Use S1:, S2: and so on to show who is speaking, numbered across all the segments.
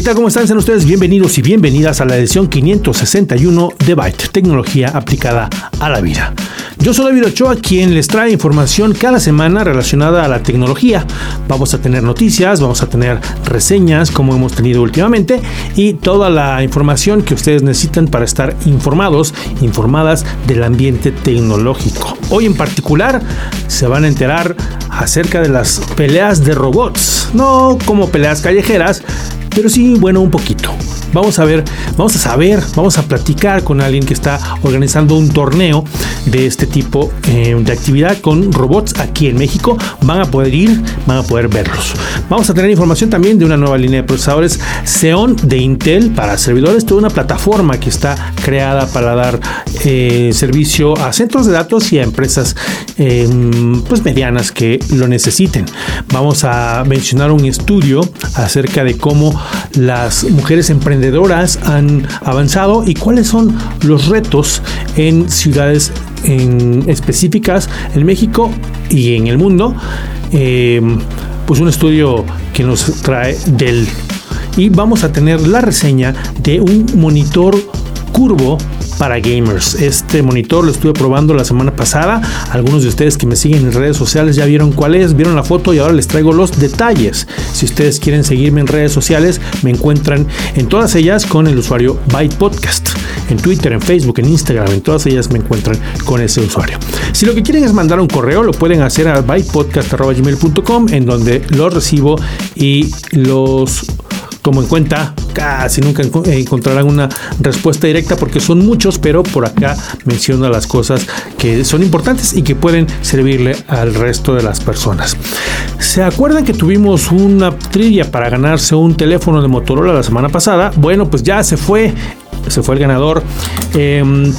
S1: ¿Qué tal? ¿Cómo están? Sean ustedes bienvenidos y bienvenidas a la edición 561 de Byte, tecnología aplicada a la vida. Yo soy David Ochoa, quien les trae información cada semana relacionada a la tecnología. Vamos a tener noticias, vamos a tener reseñas, como hemos tenido últimamente, y toda la información que ustedes necesitan para estar informados, informadas del ambiente tecnológico. Hoy en particular se van a enterar acerca de las peleas de robots, no como peleas callejeras, pero sí, bueno, un poquito. Vamos a ver, vamos a saber, vamos a platicar con alguien que está organizando un torneo de este tipo eh, de actividad con robots aquí en México. Van a poder ir, van a poder verlos. Vamos a tener información también de una nueva línea de procesadores Xeon de Intel para servidores, toda una plataforma que está creada para dar eh, servicio a centros de datos y a empresas eh, pues medianas que lo necesiten. Vamos a mencionar un estudio acerca de cómo las mujeres emprendedoras han avanzado y cuáles son los retos en ciudades específicas en México y en el mundo. Eh, pues un estudio que nos trae Dell. Y vamos a tener la reseña de un monitor curvo para gamers. Este monitor lo estuve probando la semana pasada. Algunos de ustedes que me siguen en redes sociales ya vieron cuál es, vieron la foto y ahora les traigo los detalles. Si ustedes quieren seguirme en redes sociales, me encuentran en todas ellas con el usuario Byte Podcast. En Twitter, en Facebook, en Instagram, en todas ellas me encuentran con ese usuario. Si lo que quieren es mandar un correo, lo pueden hacer a bytepodcast.gmail.com en donde los recibo y los tomo en cuenta. Casi nunca encontrarán una respuesta directa porque son muchos, pero por acá menciono las cosas que son importantes y que pueden servirle al resto de las personas. ¿Se acuerdan que tuvimos una trivia para ganarse un teléfono de Motorola la semana pasada? Bueno, pues ya se fue, se fue el ganador. Eh,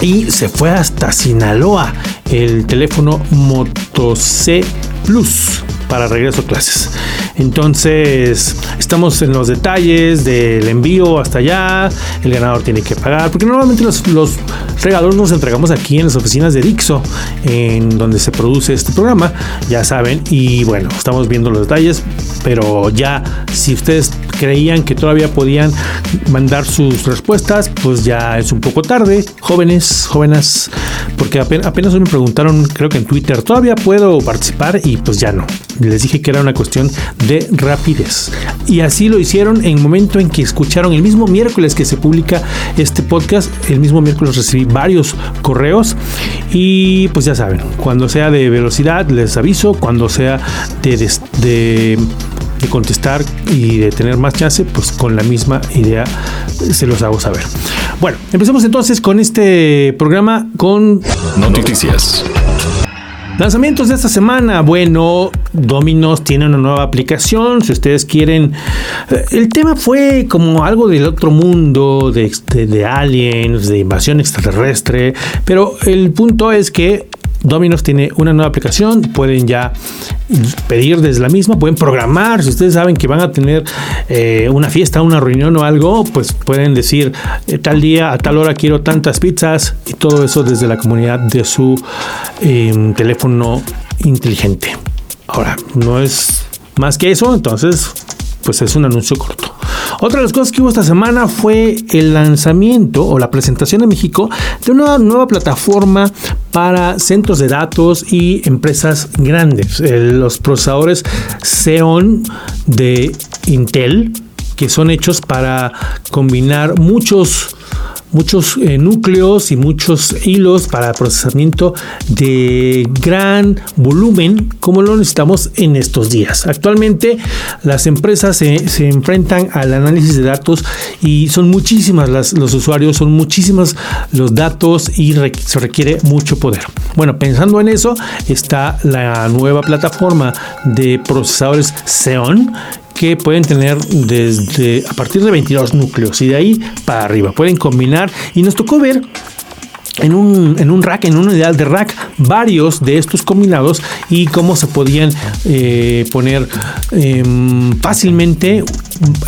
S1: y se fue hasta Sinaloa el teléfono Moto C Plus para regreso a clases. Entonces, estamos en los detalles del envío hasta allá. El ganador tiene que pagar, porque normalmente los, los regalos los entregamos aquí en las oficinas de Dixo, en donde se produce este programa, ya saben. Y bueno, estamos viendo los detalles, pero ya si ustedes creían que todavía podían mandar sus respuestas, pues ya es un poco tarde, jóvenes, jóvenes, porque apenas, apenas me preguntaron, creo que en Twitter, ¿todavía puedo participar? Y pues ya no. Les dije que era una cuestión de rapidez. Y así lo hicieron en el momento en que escucharon el mismo miércoles que se publica este podcast. El mismo miércoles recibí varios correos y pues ya saben, cuando sea de velocidad les aviso, cuando sea de, de, de de contestar y de tener más chance, pues con la misma idea se los hago saber. Bueno, empecemos entonces con este programa con
S2: noticias.
S1: Lanzamientos de esta semana. Bueno, Dominos tiene una nueva aplicación. Si ustedes quieren. El tema fue como algo del otro mundo, de, de, de aliens, de invasión extraterrestre. Pero el punto es que Dominos tiene una nueva aplicación, pueden ya pedir desde la misma, pueden programar, si ustedes saben que van a tener eh, una fiesta, una reunión o algo, pues pueden decir eh, tal día, a tal hora quiero tantas pizzas y todo eso desde la comunidad de su eh, teléfono inteligente. Ahora, no es más que eso, entonces pues es un anuncio corto. Otra de las cosas que hubo esta semana fue el lanzamiento o la presentación en México de una nueva plataforma para centros de datos y empresas grandes. los procesadores Xeon de Intel, que son hechos para combinar muchos muchos eh, núcleos y muchos hilos para procesamiento de gran volumen como lo necesitamos en estos días. Actualmente las empresas se, se enfrentan al análisis de datos y son muchísimas las, los usuarios, son muchísimos los datos y se requiere mucho poder. Bueno, pensando en eso está la nueva plataforma de procesadores Xeon que pueden tener desde a partir de 22 núcleos y de ahí para arriba. Pueden combinar y nos tocó ver en un, en un rack, en una unidad de rack, varios de estos combinados y cómo se podían eh, poner em, fácilmente,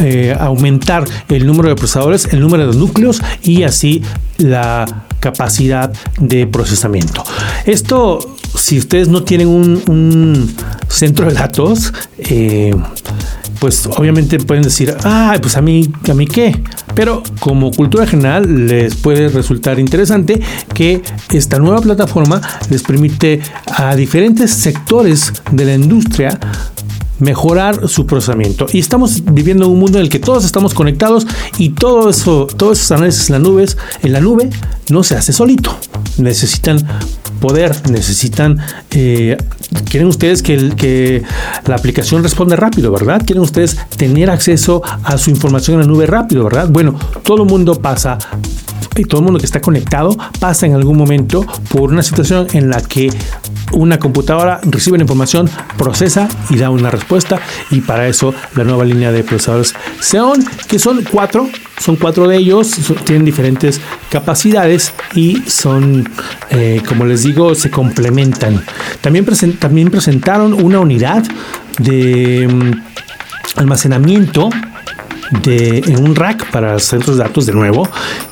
S1: eh, aumentar el número de procesadores, el número de núcleos y así la capacidad de procesamiento. Esto, si ustedes no tienen un, centro de datos, eh, pues obviamente pueden decir, ah, pues a mí, a mí qué. Pero como cultura general les puede resultar interesante que esta nueva plataforma les permite a diferentes sectores de la industria mejorar su procesamiento. Y estamos viviendo un mundo en el que todos estamos conectados y todo eso, todos esos análisis en la en la nube no se hace solito. Necesitan poder, necesitan, eh, quieren ustedes que, que la aplicación responda rápido, ¿verdad? Quieren ustedes tener acceso a su información en la nube rápido, ¿verdad? Bueno, todo el mundo pasa y todo el mundo que está conectado pasa en algún momento por una situación en la que una computadora recibe la información, procesa y da una respuesta. Y para eso la nueva línea de procesadores Xeon, que son cuatro, son cuatro de ellos, tienen diferentes capacidades y son, eh, como les digo, se complementan. También, también presentaron una unidad de mm, almacenamiento de, un rack para centros de datos de nuevo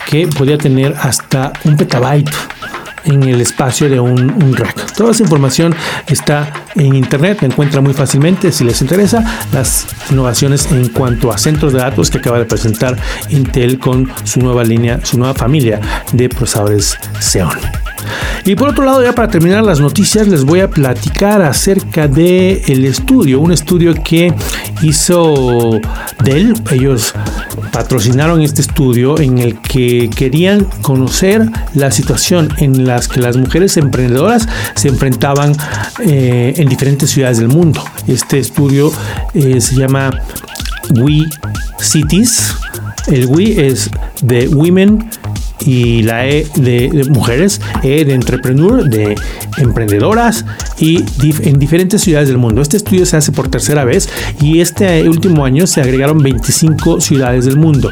S1: que podía tener hasta un petabyte en el espacio de un, rack. Toda esa información está en internet, la encuentra muy fácilmente si les interesa las innovaciones en cuanto a centros de datos que acaba de presentar Intel con su nueva línea, su nueva familia de procesadores Xeon. Y por otro lado, ya para terminar las noticias, les voy a platicar acerca de estudio, un estudio que hizo Dell. Ellos patrocinaron este estudio en el que querían conocer la situación en las que las mujeres emprendedoras se enfrentaban eh, en diferentes ciudades del mundo. Este estudio eh, se llama We Cities. El We es de Women y la E de, mujeres, E de entrepreneur, de emprendedoras y en diferentes ciudades del mundo. Este estudio se hace por tercera vez y este último año se agregaron 25 ciudades del mundo.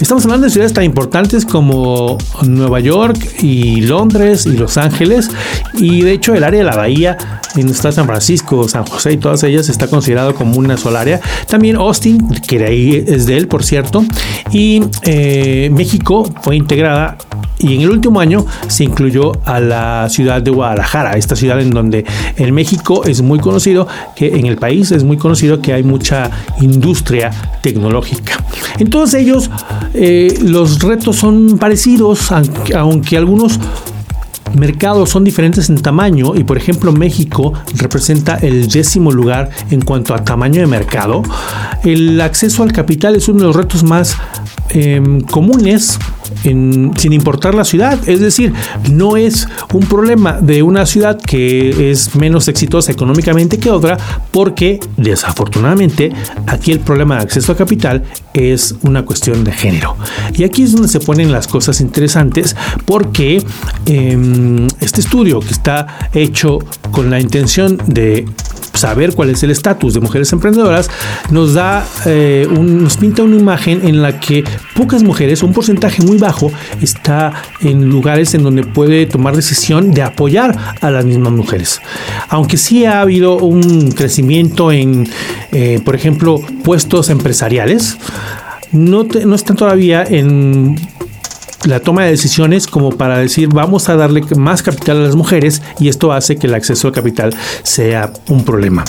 S1: Estamos hablando de ciudades tan importantes como Nueva York y Londres y Los Ángeles y de hecho el área de la bahía en está San Francisco, San José y todas ellas está considerado como una sola área. También Austin, que de ahí es de él, por cierto, y eh, México fue integrada y en el último año se incluyó a la ciudad de Guadalajara, esta ciudad en donde en México es muy conocido, que en el país es muy conocido que hay mucha industria tecnológica. En todos ellos eh, los retos son parecidos, aunque algunos mercados son diferentes en tamaño y por ejemplo México representa el décimo lugar en cuanto a tamaño de mercado, el acceso al capital es uno de los retos más em, comunes sin importar la ciudad. Es decir, no es un problema de una ciudad que es menos exitosa económicamente que otra, porque desafortunadamente aquí el problema de acceso a capital es una cuestión de género. Y aquí es donde se ponen las cosas interesantes, porque em, este estudio que está hecho con la intención de saber cuál es el estatus de mujeres emprendedoras, nos da, eh, nos pinta una imagen en la que pocas mujeres, un porcentaje muy bajo, está en lugares en donde puede tomar decisión de apoyar a las mismas mujeres. Aunque sí ha habido un crecimiento en, eh, por ejemplo, puestos empresariales, no, no están todavía en la toma de decisiones como para decir vamos a darle más capital a las mujeres y esto hace que el acceso al capital sea un problema.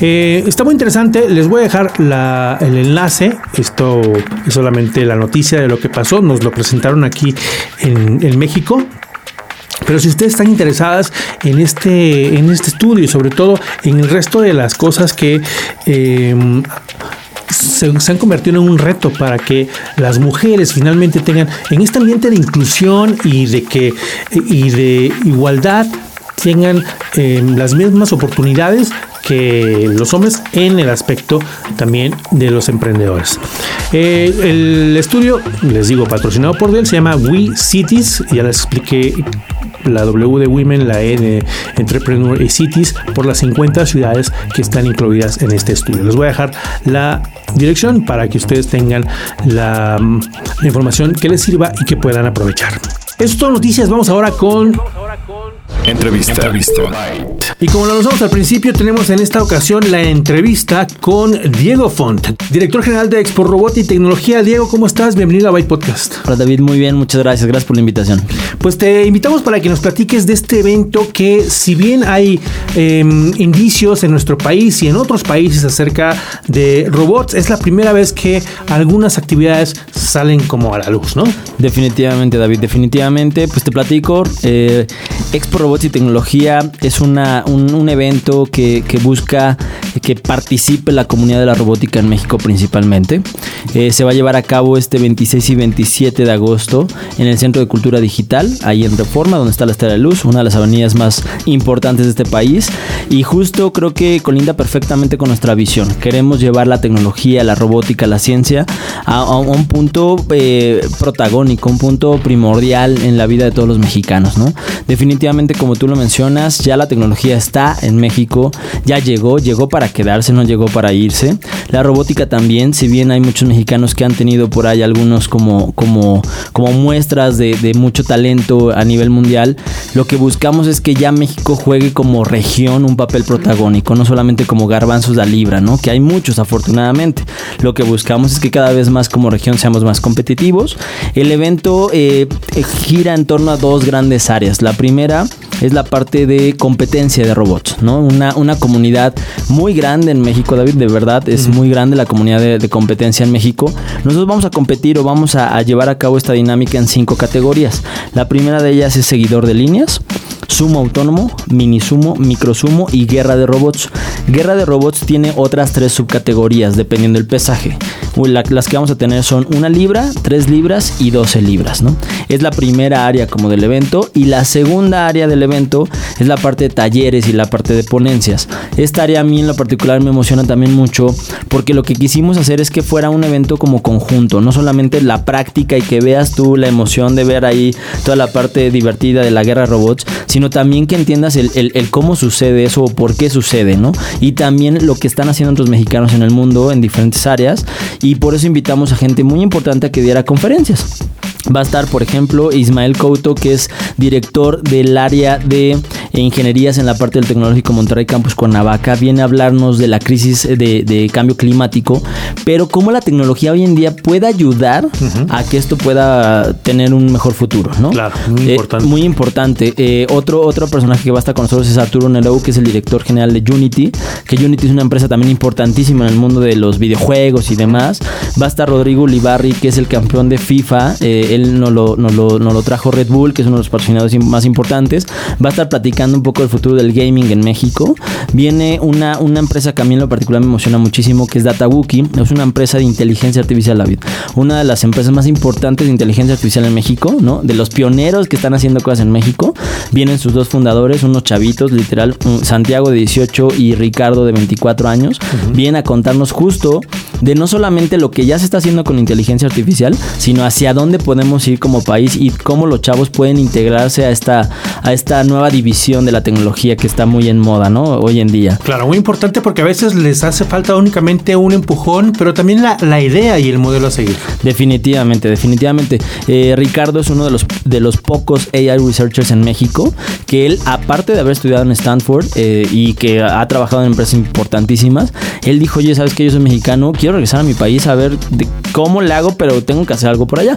S1: Eh, está muy interesante, les voy a dejar el enlace, esto es solamente la noticia de lo que pasó, nos lo presentaron aquí en, México, pero si ustedes están interesadas en este, en este estudio y sobre todo en el resto de las cosas que eh, se, han convertido en un reto para que las mujeres finalmente tengan en este ambiente de inclusión y de que y de igualdad tengan eh, las mismas oportunidades que los hombres en el aspecto también de los emprendedores. Eh, el estudio, les digo, patrocinado por Dell, se llama We Cities, ya les expliqué la W de Women, la E de Entrepreneur y Cities por las 50 ciudades que están incluidas en este estudio. Les voy a dejar la dirección para que ustedes tengan la, mm, información que les sirva y que puedan aprovechar. Esto noticias, vamos ahora con
S2: Entrevista.
S1: Y como lo anunciamos al principio, tenemos en esta ocasión la entrevista con Diego Font, director general de Expo Robot y Tecnología. Diego, ¿cómo estás? Bienvenido a Byte Podcast.
S3: Hola David, muy bien, muchas gracias, gracias por la invitación.
S1: Pues te invitamos para que nos platiques de este evento que si bien hay em, indicios en nuestro país y en otros países acerca de robots, es la primera vez que algunas actividades salen como a la luz, ¿no?
S3: Definitivamente, David, definitivamente. Pues te platico, eh, Expo Robot y Tecnología es una, un, evento que, busca que participe la comunidad de la robótica en México principalmente. Eh, se va a llevar a cabo este 26 y 27 de agosto en el Centro de Cultura Digital, ahí en Reforma, donde está la Estrella de Luz, una de las avenidas más importantes de este país. Y justo creo que colinda perfectamente con nuestra visión. Queremos llevar la tecnología, la robótica, la ciencia a, un punto eh, protagónico, un punto primordial en la vida de todos los mexicanos. ¿no? Definitivamente, como tú lo mencionas, ya la tecnología está en México, ya llegó, llegó para quedarse, no llegó para irse. La robótica también, si bien hay muchos mexicanos que han tenido por ahí algunos como, como, como muestras de, mucho talento a nivel mundial, lo que buscamos es que ya México juegue como región un papel protagónico, no solamente como garbanzos de libra, ¿no? Que hay muchos afortunadamente. Lo que buscamos es que cada vez más como región seamos más competitivos. El evento eh, gira en torno a dos grandes áreas. La primera es la parte de competencia de robots, ¿no? Una, una comunidad muy grande en México, David, de verdad, es muy grande la comunidad de, competencia en México. Nosotros vamos a competir o vamos a, a llevar a cabo esta dinámica en cinco categorías. La primera de ellas es seguidor de líneas sumo autónomo, mini sumo, micro sumo y guerra de robots. Guerra de robots tiene otras tres subcategorías dependiendo del pesaje. las que vamos a tener son una libra, tres libras y 12 libras, ¿no? Es la primera área como del evento y la segunda área del evento es la parte de talleres y la parte de ponencias. Esta área a mí en lo particular me emociona también mucho porque lo que quisimos hacer es que fuera un evento como conjunto, no solamente la práctica y que veas tú la emoción de ver ahí toda la parte divertida de la guerra robots, sino también que entiendas el, cómo sucede eso o por qué sucede, ¿no? Y también lo que están haciendo otros mexicanos en el mundo en diferentes áreas y por eso invitamos a gente muy importante a que diera conferencias. Va a estar, por ejemplo, Ismael Couto, que es director del área de ingenierías en la parte del Tecnológico Monterrey Campus Cuernavaca. Viene a hablarnos de la crisis de, cambio climático, pero cómo la tecnología hoy en día puede ayudar a que esto pueda tener un mejor futuro, ¿no?
S1: Claro, muy
S3: eh,
S1: importante.
S3: Muy importante. Eh, otro, otro personaje que va a estar con nosotros es Arturo Nerou, que es el director general de Unity, que Unity es una empresa también importantísima en el mundo de los videojuegos y demás. Va a estar Rodrigo Ulibarri, que es el campeón de FIFA. Eh, él nos lo, lo, trajo Red Bull, que es uno de los patrocinadores más importantes. Va a estar platicando un poco del futuro del gaming en México. Viene una, una empresa que a mí en lo particular me emociona muchísimo, que es DataWookie. Es una empresa de inteligencia artificial, David. Una de las empresas más importantes de inteligencia artificial en México, ¿no? De los pioneros que están haciendo cosas en México. Vienen sus dos fundadores, unos chavitos, literal, Santiago de 18 y Ricardo de 24 años. Vienen a contarnos justo de no solamente lo que ya se está haciendo con inteligencia artificial, sino hacia dónde podemos ir como país y cómo los chavos pueden integrarse a esta, a esta nueva división de la tecnología que está muy en moda, ¿no? Hoy en día.
S1: Claro, muy importante porque a veces les hace falta únicamente un empujón, pero también la, la idea y el modelo a seguir.
S3: Definitivamente, definitivamente. Eh, Ricardo es uno de los, de los pocos AI researchers en México que él, aparte de haber estudiado en Stanford eh, y que ha trabajado en empresas importantísimas, él dijo, oye, ¿sabes que yo soy mexicano? Quiero regresar a mi país a ver cómo le hago, pero tengo que hacer algo por allá.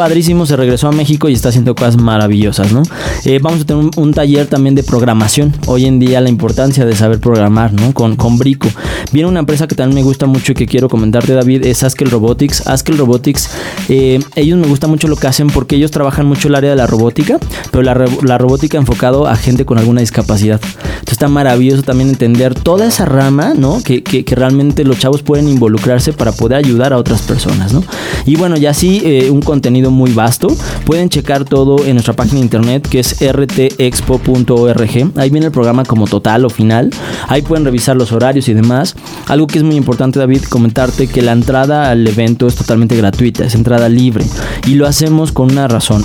S3: Padrísimo, se regresó a México y está haciendo cosas maravillosas, ¿no? Eh, vamos a tener un, taller también de programación. Hoy en día la importancia de saber programar, ¿no? Con, con Brico. Viene una empresa que también me gusta mucho y que quiero comentarte, David, es Askel Robotics. Askel Robotics, eh, ellos me gusta mucho lo que hacen porque ellos trabajan mucho el área de la robótica, pero la, la robótica enfocado a gente con alguna discapacidad. Entonces está maravilloso también entender toda esa rama, ¿no? Que, que, realmente los chavos pueden involucrar para poder ayudar a otras personas, ¿no? Y bueno, ya sí, eh, un muy vasto. Pueden checar todo en nuestra página de internet que es rtexpo.org. Ahí viene el programa como total o final. Ahí pueden revisar los horarios y demás. Algo que es muy importante, David, comentarte que la entrada al evento es totalmente gratuita, es entrada libre. Y lo hacemos con una razón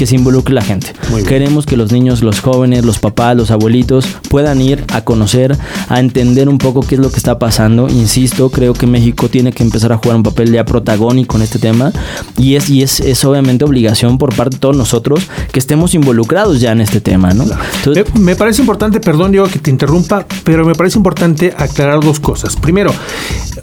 S3: que se involucre la gente. Queremos que los niños, los jóvenes, los papás, los abuelitos puedan ir a conocer, a entender un poco qué es lo que está pasando. Insisto, creo que México tiene que empezar a jugar un papel ya protagónico en este tema y es, y es, es obviamente obligación por parte de todos nosotros que estemos involucrados ya en este tema, ¿no?
S1: me, parece importante, perdón Diego que te interrumpa, pero me parece importante aclarar dos cosas. Primero,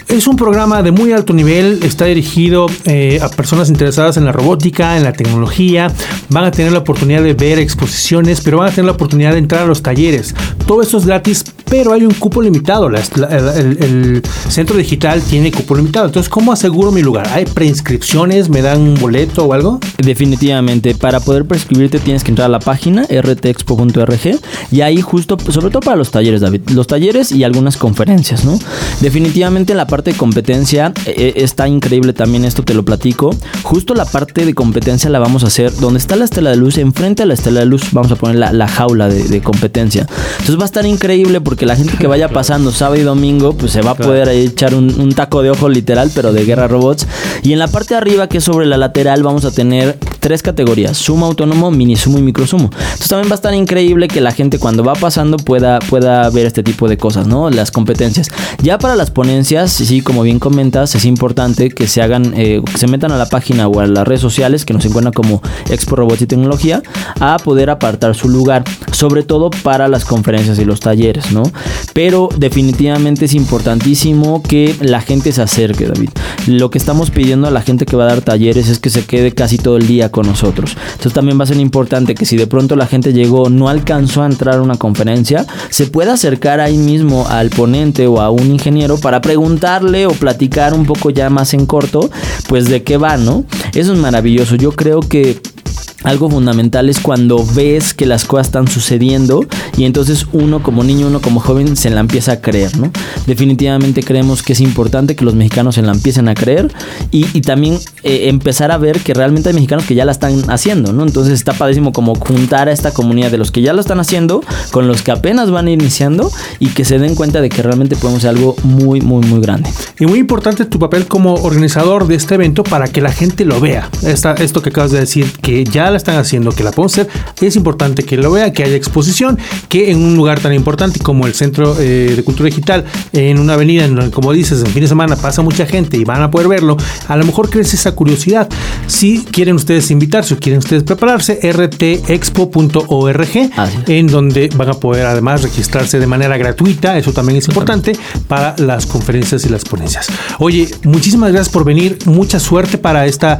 S1: es un programa de muy alto nivel, está dirigido eh, a personas interesadas en la robótica, en la tecnología, van a tener la oportunidad de ver exposiciones, pero van a tener la oportunidad de entrar a los talleres. Todo eso es gratis, pero hay un cupo limitado. el, centro digital tiene cupo limitado. Entonces, ¿cómo aseguro mi lugar? ¿Hay preinscripciones? ¿Me dan un boleto o algo?
S3: Definitivamente. Para poder prescribirte tienes que entrar a la página rtexpo.org y ahí justo, sobre todo para los talleres, David. Los talleres y algunas conferencias, ¿no? Definitivamente en la parte de competencia eh, eh, está increíble también esto, te lo platico. Justo la parte de competencia la vamos a hacer donde está la estela de luz, enfrente a la estela de luz vamos a poner la, jaula de, de competencia. Entonces va a estar increíble porque la gente que vaya pasando sábado y domingo, pues se va a poder echar un, taco de ojo literal, pero de guerra robots. Y en la parte de arriba, que es sobre la lateral, vamos a tener tres categorías: sumo autónomo, mini sumo y micro sumo. Entonces también va a estar increíble que la gente cuando va pasando pueda, pueda ver este tipo de cosas, ¿no? Las competencias. Ya para las ponencias, sí, como bien comentas, es importante que se hagan, eh, que se metan a la página o a las redes sociales que nos encuentran como Expo Robots y Tecnología a poder apartar su lugar, sobre todo para las conferencias y los talleres, ¿no? Pero definitivamente es importantísimo que la gente se acerque, David. Lo que estamos pidiendo a la gente que va a dar talleres es que se quede casi todo el día con nosotros. Entonces también va a ser importante que si de pronto la gente llegó, no alcanzó a entrar a una conferencia, se pueda acercar ahí mismo al ponente o a un ingeniero para preguntarle o platicar un poco ya más en corto, pues de qué va, ¿no? Eso es maravilloso. Yo creo que algo fundamental es cuando ves que las cosas están sucediendo y entonces uno como niño, uno como joven se la empieza a creer, ¿no? Definitivamente creemos que es importante que los mexicanos se la empiecen a creer y, también eh, empezar a ver que realmente hay mexicanos que ya la están haciendo, ¿no? Entonces está padrísimo como juntar a esta comunidad de los que ya lo están haciendo con los que apenas van iniciando y que se den cuenta de que realmente podemos hacer algo muy, muy, muy grande.
S1: Y muy importante tu papel como organizador de este evento para que la gente lo vea. esto que acabas de decir, que ya están haciendo, que la podemos hacer, es importante que lo vea, que haya exposición, que en un lugar tan importante como el Centro eh, de Cultura Digital, en una avenida, en, como dices, en fin de semana pasa mucha gente y van a poder verlo, a lo mejor crece esa curiosidad. Si quieren ustedes invitarse o quieren ustedes prepararse, rtexpo.org, en donde van a poder además registrarse de manera gratuita, eso también es importante para las conferencias y las ponencias. Oye, muchísimas gracias por venir, mucha suerte para esta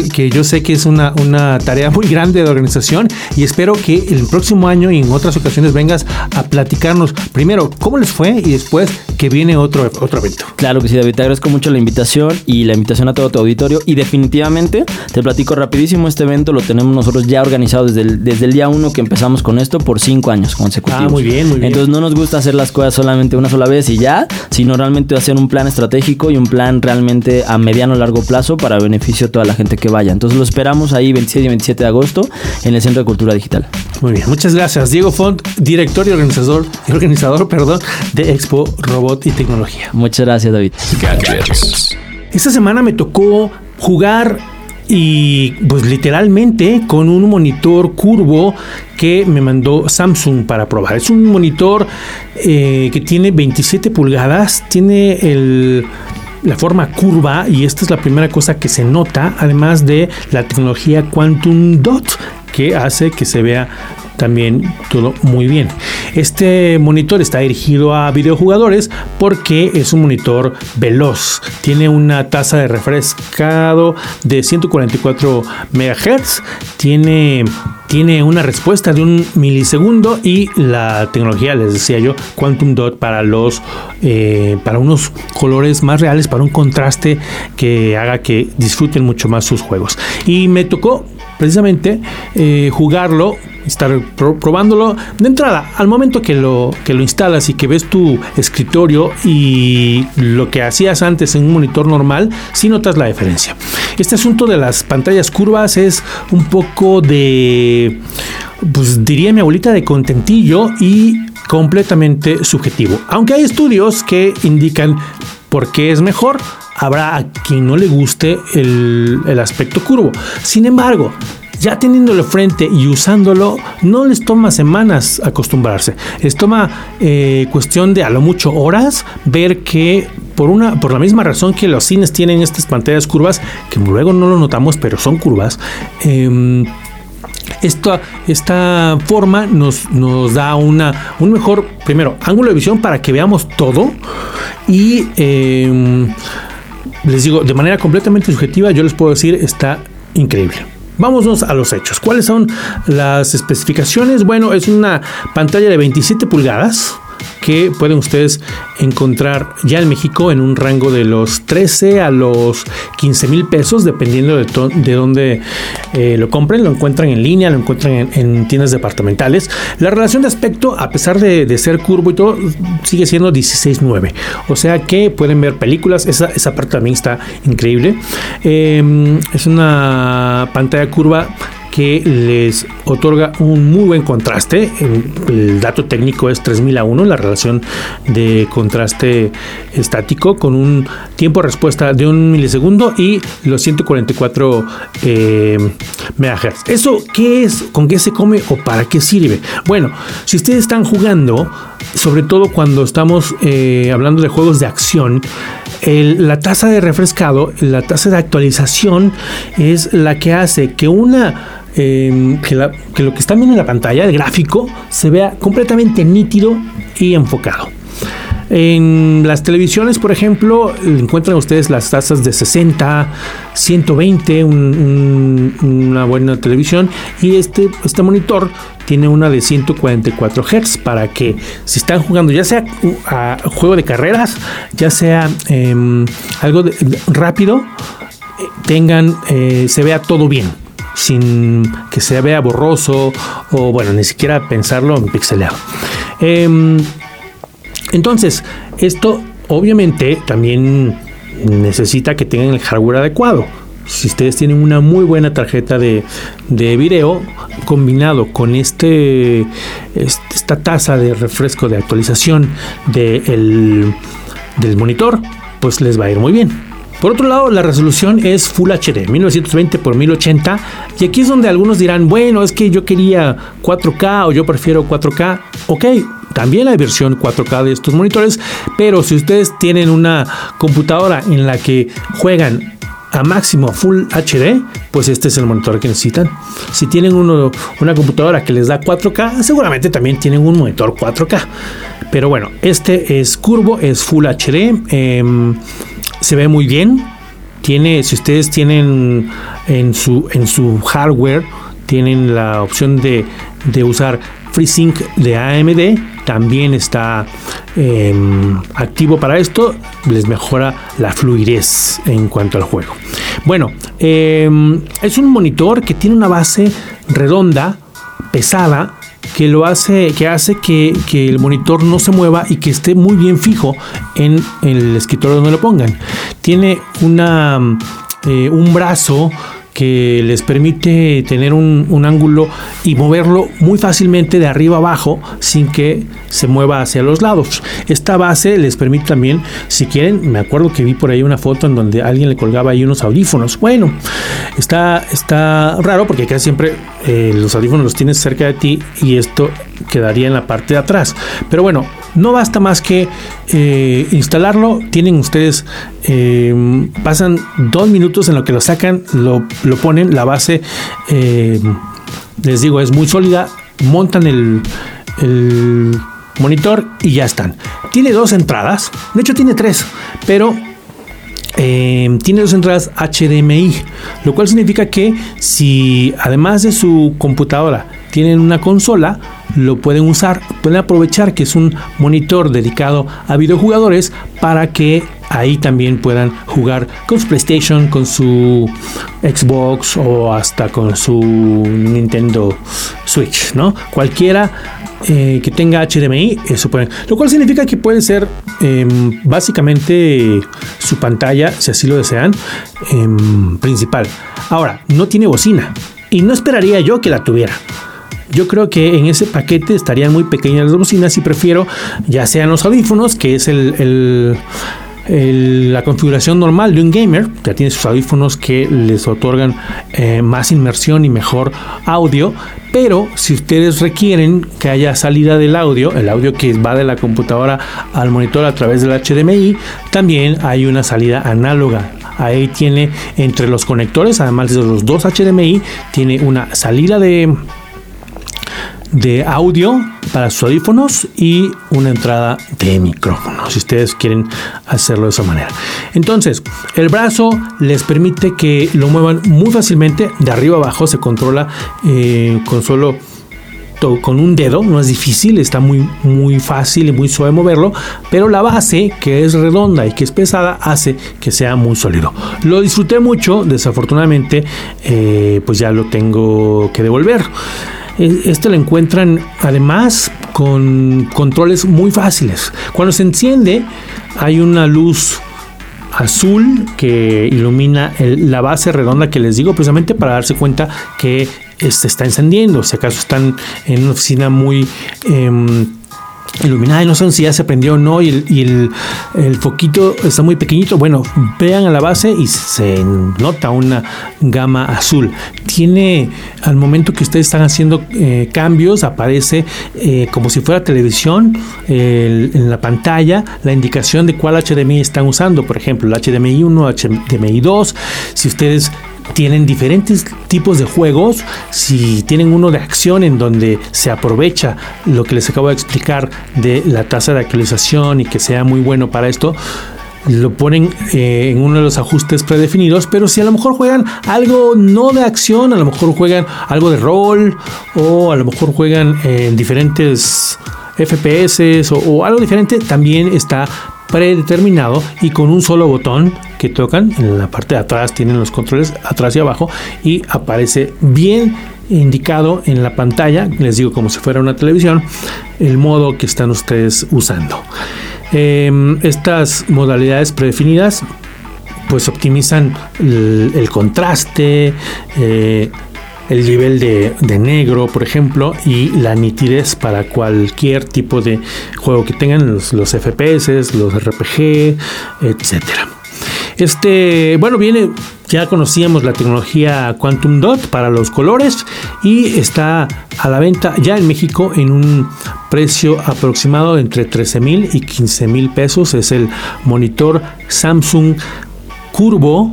S1: que, yo sé que es una, una, tarea muy grande de organización y espero que el próximo año y en otras ocasiones vengas a platicarnos primero cómo les fue y después que viene otro, otro evento.
S3: Claro que sí, David, te agradezco mucho la invitación y la invitación a todo tu auditorio y definitivamente te platico rapidísimo, este evento lo tenemos nosotros ya organizado desde el, desde el día uno que empezamos con esto por cinco años consecutivos.
S1: Ah, muy bien, muy bien.
S3: Entonces no nos gusta hacer las cosas solamente una sola vez y ya, sino realmente hacer un plan estratégico y un plan realmente a mediano o largo plazo para beneficio de toda la gente que vaya. Entonces lo esperamos ahí 26 y 27 de agosto en el Centro de Cultura Digital.
S1: Muy bien, muchas gracias. Diego Font, director y organizador, organizador perdón, de Expo Robot y Tecnología.
S3: Muchas gracias, David.
S1: Esta semana me tocó jugar y pues literalmente con un monitor curvo que me mandó Samsung para probar. Es un monitor eh, que tiene 27 pulgadas, tiene el la forma curva y esta es la primera cosa que se nota, además de la tecnología Quantum Dot que hace que se vea también todo muy bien. Este monitor está dirigido a videojugadores porque es un monitor veloz. Tiene una tasa de refrescado de 144 MHz. Tiene tiene una respuesta de un milisegundo y la tecnología, les decía yo, Quantum Dot para los eh, para unos colores más reales, para un contraste que haga que disfruten mucho más sus juegos. Y me tocó precisamente eh, jugarlo estar probándolo. De entrada al momento que lo que lo instalas y que ves tu escritorio y lo que hacías antes en un monitor normal si notas la diferencia. Este asunto de las pantallas curvas es un poco de pues diría mi abuelita de contentillo y completamente subjetivo. Aunque hay estudios que indican por qué es mejor habrá a quien no le guste el, el aspecto curvo. Sin embargo ya teniéndolo frente y usándolo, no les toma semanas acostumbrarse. Les toma eh, cuestión de a lo mucho horas ver que por una por la misma razón que los cines tienen estas pantallas curvas que luego no lo notamos pero son curvas em, esta, esta forma nos, nos da una, un mejor, primero, ángulo de visión para que veamos todo y em, les digo, de manera completamente subjetiva, yo les puedo decir, está increíble. Vámonos a los hechos. ¿Cuáles son las especificaciones? Bueno, es una pantalla de 27 pulgadas que pueden ustedes encontrar ya en México en un rango de los 13 a los 15 mil pesos, dependiendo de, de dónde eh, lo compren. Lo encuentran en línea, lo encuentran en, tiendas departamentales. La relación de aspecto, a pesar de, ser curvo y todo, sigue siendo 16.9. O sea que pueden ver películas. Esa, esa parte también está increíble. Em, es una pantalla curva que les otorga un muy buen contraste. El, dato técnico es 3000 a 1, la relación de contraste estático con un tiempo de respuesta de un milisegundo y los 144 eh, MHz. ¿Eso qué es? ¿Con qué se come o para qué sirve? Bueno, si ustedes están jugando, sobre todo cuando estamos eh, hablando de juegos de acción, la tasa de refrescado, la tasa de actualización es la que hace que una Em, que, lo que están viendo en la pantalla, el gráfico, se vea completamente nítido y enfocado. En las televisiones, por ejemplo, encuentran ustedes las tasas de 60, 120, una buena televisión, y este, este monitor tiene una de 144 Hz para que si están jugando, ya sea a juego de carreras, ya sea em, algo rápido, eh, tengan, eh, se vea todo bien sin que se vea borroso o bueno, ni siquiera pensarlo en pixelado. Em, entonces, esto obviamente también necesita que tengan el hardware adecuado. Si ustedes tienen una muy buena tarjeta de, de video combinado con este, esta tasa de refresco de actualización del monitor, pues les va a ir muy bien. Por otro lado, la resolución es Full HD, 1920 x 1080. Y aquí es donde algunos dirán, bueno, es que yo quería 4K o yo prefiero 4K. Ok, también hay versión 4K de estos monitores, pero si ustedes tienen una computadora en la que juegan a máximo Full HD, pues este es el monitor que necesitan. Si tienen una computadora que les da 4K, seguramente también tienen un monitor 4K. Pero bueno, este es curvo, es Full HD. Em, se ve muy bien. Tiene, si ustedes tienen en su, en su hardware, tienen la opción de, de usar FreeSync de AMD, también está em, activo para esto, les mejora la fluidez en cuanto al juego. Bueno, em, es un monitor que tiene una base redonda, pesada, que lo hace, que hace que, el monitor no se mueva y que esté muy bien fijo en, el escritorio donde lo pongan. Tiene una, eh, un brazo que les permite tener un, ángulo y moverlo muy fácilmente de arriba abajo sin que se mueva hacia los lados. Esta base les permite también, si quieren, me acuerdo que vi por ahí una foto en donde alguien le colgaba ahí unos audífonos. Bueno, está, está raro porque casi siempre eh, los audífonos los tienes cerca de ti y esto quedaría en la parte de atrás. Pero bueno, no basta más que eh, instalarlo. Tienen ustedes, eh, pasan dos minutos en lo que lo sacan, lo, ponen, la base, eh, les digo, es muy sólida. Montan el monitor y ya están. Tiene dos entradas, de hecho tiene tres, pero tiene dos entradas HDMI, lo cual significa que si además de su computadora tienen una consola, lo pueden usar, pueden aprovechar que es un monitor dedicado a videojugadores para que ahí también puedan jugar con su PlayStation, con su Xbox o hasta con su Nintendo Switch, ¿no? Cualquiera eh, que tenga HDMI, eso pueden. Lo cual significa que puede ser em, básicamente su pantalla, si así lo desean, em, principal. Ahora, no tiene bocina y no esperaría yo que la tuviera. Yo creo que en ese paquete estarían muy pequeñas las bocinas y prefiero ya sean los audífonos, que es la configuración normal de un gamer, ya tiene sus audífonos que les otorgan eh, más inmersión y mejor audio, pero si ustedes requieren que haya salida del audio, el audio que va de la computadora al monitor a través del HDMI, también hay una salida análoga. Ahí tiene entre los conectores, además de los dos HDMI, tiene una salida de de audio para sus audífonos y una entrada de micrófono, si ustedes quieren hacerlo de esa manera. Entonces, el brazo les permite que lo muevan muy fácilmente, de arriba abajo se controla eh, con solo con un dedo, no es difícil, está muy, muy fácil y muy suave moverlo, pero la base, que es redonda y que es pesada, hace que sea muy sólido. Lo disfruté mucho, desafortunadamente, eh, pues ya lo tengo que devolver. Este lo encuentran además con controles muy fáciles. Cuando se enciende hay una luz azul que ilumina la base redonda que les digo precisamente para darse cuenta que se está encendiendo. Si acaso están en una oficina muy... Em, iluminada no sé si ya se prendió o no y, el, el, foquito está muy pequeñito. Bueno, vean a la base y se nota una gama azul. Tiene, al momento que ustedes están haciendo eh, cambios, aparece eh, como si fuera televisión en la pantalla la indicación de cuál HDMI están usando. Por ejemplo, el HDMI 1, HDMI 2. Si ustedes tienen diferentes tipos de juegos. Si tienen uno de acción en donde se aprovecha lo que les acabo de explicar de la tasa de actualización y que sea muy bueno para esto, lo ponen eh, en uno de los ajustes predefinidos, pero si a lo mejor juegan algo no de acción, a lo mejor juegan algo de rol o a lo mejor juegan en diferentes FPS o, o algo diferente, también está predeterminado y con un solo botón que tocan en la parte de atrás tienen los controles atrás y abajo y aparece bien indicado en la pantalla les digo como si fuera una televisión el modo que están ustedes usando. Em, estas modalidades predefinidas pues optimizan el, contraste eh, el nivel de, negro, por ejemplo, y la nitidez para cualquier tipo de juego que tengan, los, los FPS, los RPG, etcétera. Este, bueno, viene, ya conocíamos la tecnología Quantum Dot para los colores y está a la venta ya en México en un precio aproximado entre 13 mil y 15 mil pesos. Es el monitor Samsung Curvo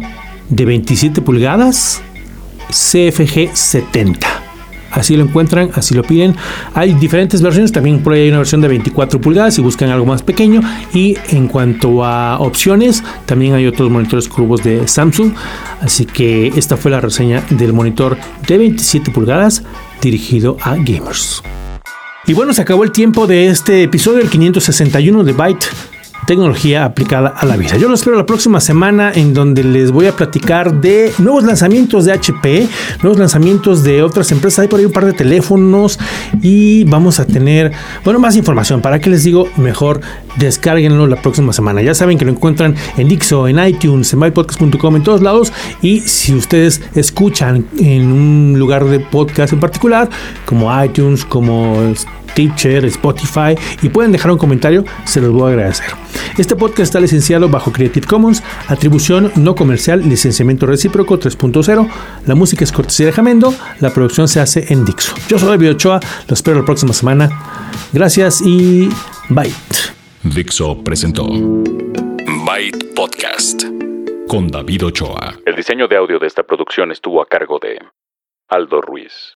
S1: de 27 pulgadas CFG 70. Así lo encuentran, así lo piden. Hay diferentes versiones, también por ahí hay una versión de 24 pulgadas si buscan algo más pequeño. Y en cuanto a opciones, también hay otros monitores curvos de Samsung. Así que esta fue la reseña del monitor de 27 pulgadas dirigido a gamers. Y bueno, se acabó el tiempo de este episodio, el 561 de Byte tecnología aplicada a la vida. Yo lo espero la próxima semana en donde les voy a platicar de nuevos lanzamientos de HP, nuevos lanzamientos de otras empresas. Hay por ahí un par de teléfonos y vamos a tener, bueno, más información. ¿Para qué les digo? Mejor descárguenlo la próxima semana. Ya saben que lo encuentran en Dixo, en iTunes, en mypodcast.com, en todos lados. Y si ustedes escuchan en un lugar de podcast en particular, como iTunes, como Teacher, Spotify y pueden dejar un comentario, se los voy a agradecer. Este podcast está licenciado bajo Creative Commons, atribución no comercial, licenciamiento recíproco 3.0. La música es cortesía de Jamendo, la producción se hace en Dixo. Yo soy David Ochoa, lo espero la próxima semana. Gracias y bye.
S2: Dixo presentó Byte Podcast con David Ochoa.
S4: El diseño de audio de esta producción estuvo a cargo de Aldo Ruiz.